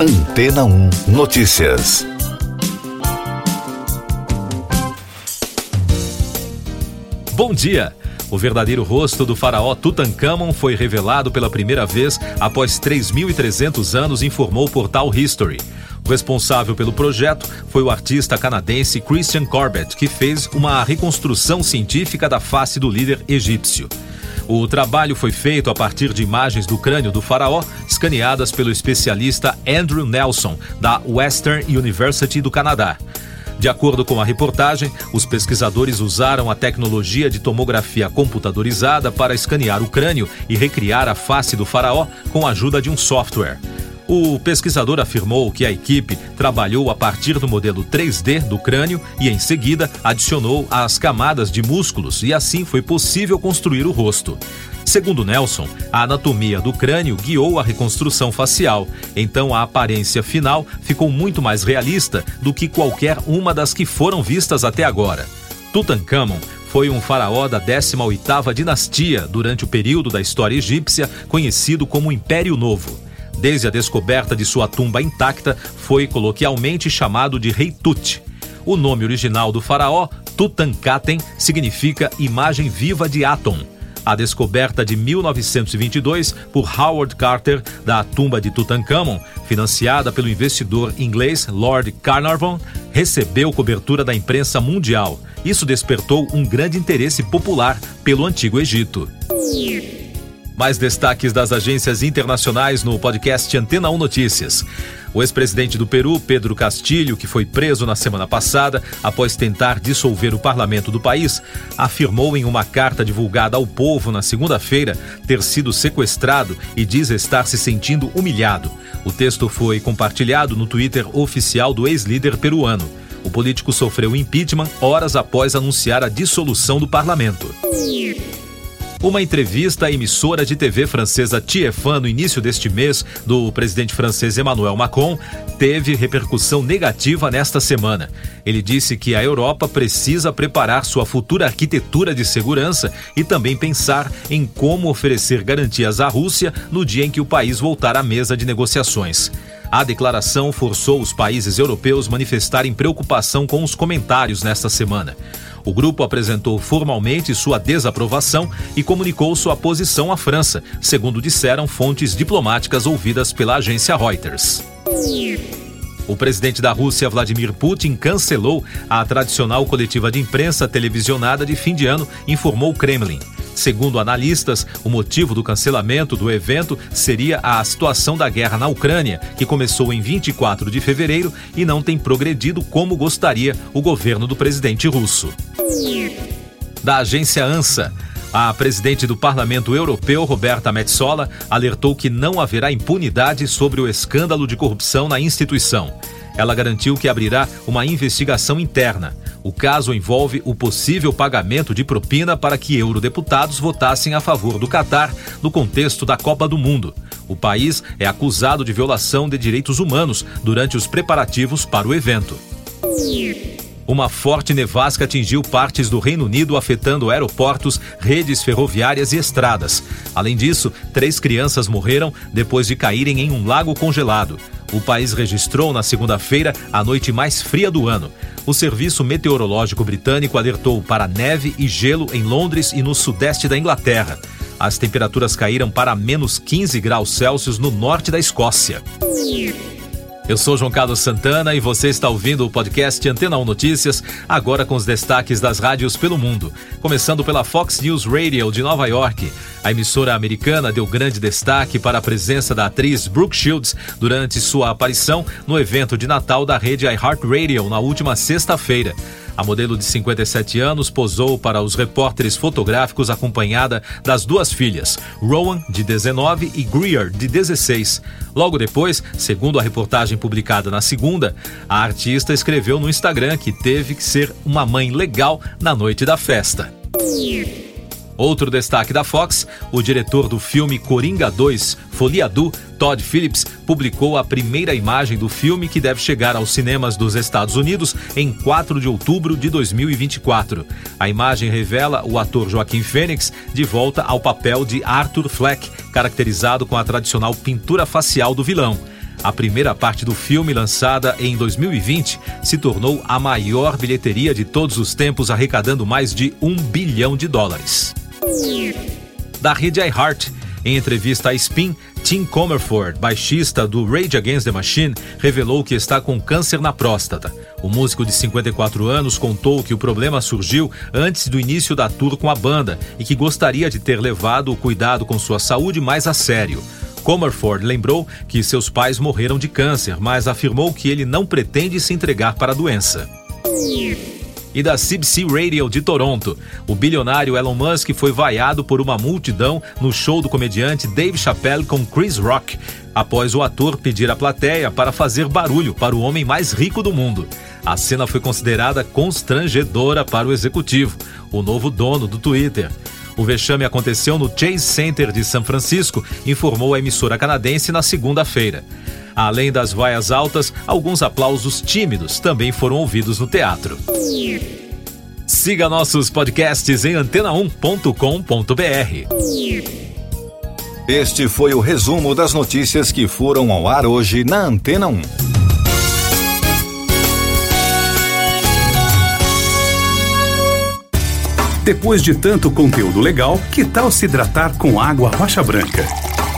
Antena 1 Notícias. Bom dia! O verdadeiro rosto do faraó Tutankhamon foi revelado pela primeira vez após 3.300 anos, informou o portal History. O responsável pelo projeto foi o artista canadense Christian Corbett, que fez uma reconstrução científica da face do líder egípcio. O trabalho foi feito a partir de imagens do crânio do faraó, escaneadas pelo especialista Andrew Nelson, da Western University do Canadá. De acordo com a reportagem, os pesquisadores usaram a tecnologia de tomografia computadorizada para escanear o crânio e recriar a face do faraó com a ajuda de um software. O pesquisador afirmou que a equipe trabalhou a partir do modelo 3D do crânio e, em seguida, adicionou as camadas de músculos e assim foi possível construir o rosto. Segundo Nelson, a anatomia do crânio guiou a reconstrução facial, então a aparência final ficou muito mais realista do que qualquer uma das que foram vistas até agora. Tutankhamon foi um faraó da 18ª dinastia durante o período da história egípcia conhecido como Império Novo. Desde a descoberta de sua tumba intacta, foi coloquialmente chamado de Rei Tut. O nome original do faraó, Tutankhaten, significa imagem viva de Atom a descoberta de 1922 por Howard Carter da tumba de Tutankhamon, financiada pelo investidor inglês Lord Carnarvon, recebeu cobertura da imprensa mundial. Isso despertou um grande interesse popular pelo Antigo Egito. Mais destaques das agências internacionais no podcast Antena 1 Notícias. O ex-presidente do Peru, Pedro Castilho, que foi preso na semana passada após tentar dissolver o parlamento do país, afirmou em uma carta divulgada ao povo na segunda-feira ter sido sequestrado e diz estar se sentindo humilhado. O texto foi compartilhado no Twitter oficial do ex-líder peruano. O político sofreu impeachment horas após anunciar a dissolução do parlamento. Uma entrevista à emissora de TV francesa TF1 no início deste mês do presidente francês Emmanuel Macron teve repercussão negativa nesta semana. Ele disse que a Europa precisa preparar sua futura arquitetura de segurança e também pensar em como oferecer garantias à Rússia no dia em que o país voltar à mesa de negociações. A declaração forçou os países europeus manifestarem preocupação com os comentários nesta semana. O grupo apresentou formalmente sua desaprovação e comunicou sua posição à França, segundo disseram fontes diplomáticas ouvidas pela agência Reuters. O presidente da Rússia, Vladimir Putin, cancelou a tradicional coletiva de imprensa televisionada de fim de ano, informou o Kremlin. Segundo analistas, o motivo do cancelamento do evento seria a situação da guerra na Ucrânia, que começou em 24 de fevereiro e não tem progredido como gostaria o governo do presidente russo. Da agência ANSA, a presidente do Parlamento Europeu, Roberta Metsola, alertou que não haverá impunidade sobre o escândalo de corrupção na instituição. Ela garantiu que abrirá uma investigação interna. O caso envolve o possível pagamento de propina para que eurodeputados votassem a favor do Catar no contexto da Copa do Mundo. O país é acusado de violação de direitos humanos durante os preparativos para o evento. Uma forte nevasca atingiu partes do Reino Unido, afetando aeroportos, redes ferroviárias e estradas. Além disso, três crianças morreram depois de caírem em um lago congelado. O país registrou na segunda-feira a noite mais fria do ano. O Serviço Meteorológico Britânico alertou para neve e gelo em Londres e no sudeste da Inglaterra. As temperaturas caíram para menos 15 graus Celsius no norte da Escócia. Eu sou João Carlos Santana e você está ouvindo o podcast Antena 1 Notícias, agora com os destaques das rádios pelo mundo. Começando pela Fox News Radio de Nova York. A emissora americana deu grande destaque para a presença da atriz Brooke Shields durante sua aparição no evento de Natal da rede iHeartRadio na última sexta-feira. A modelo de 57 anos posou para os repórteres fotográficos acompanhada das duas filhas, Rowan, de 19, e Greer, de 16. Logo depois, segundo a reportagem publicada na segunda, a artista escreveu no Instagram que teve que ser uma mãe legal na noite da festa. Outro destaque da Fox, o diretor do filme Coringa 2, Foliadu, Todd Phillips, publicou a primeira imagem do filme que deve chegar aos cinemas dos Estados Unidos em 4 de outubro de 2024. A imagem revela o ator Joaquim Fênix de volta ao papel de Arthur Fleck, caracterizado com a tradicional pintura facial do vilão. A primeira parte do filme, lançada em 2020, se tornou a maior bilheteria de todos os tempos, arrecadando mais de um bilhão de dólares. Da rede iHeart, em entrevista à Spin, Tim Comerford, baixista do Rage Against the Machine, revelou que está com câncer na próstata. O músico de 54 anos contou que o problema surgiu antes do início da tour com a banda e que gostaria de ter levado o cuidado com sua saúde mais a sério. Comerford lembrou que seus pais morreram de câncer, mas afirmou que ele não pretende se entregar para a doença e da CBC Radio de Toronto. O bilionário Elon Musk foi vaiado por uma multidão no show do comediante Dave Chappelle com Chris Rock, após o ator pedir à plateia para fazer barulho para o homem mais rico do mundo. A cena foi considerada constrangedora para o executivo, o novo dono do Twitter. O vexame aconteceu no Chase Center de São Francisco, informou a emissora canadense na segunda-feira. Além das vaias altas, alguns aplausos tímidos também foram ouvidos no teatro. Siga nossos podcasts em antena1.com.br. Este foi o resumo das notícias que foram ao ar hoje na Antena 1. Depois de tanto conteúdo legal, que tal se hidratar com água rocha branca?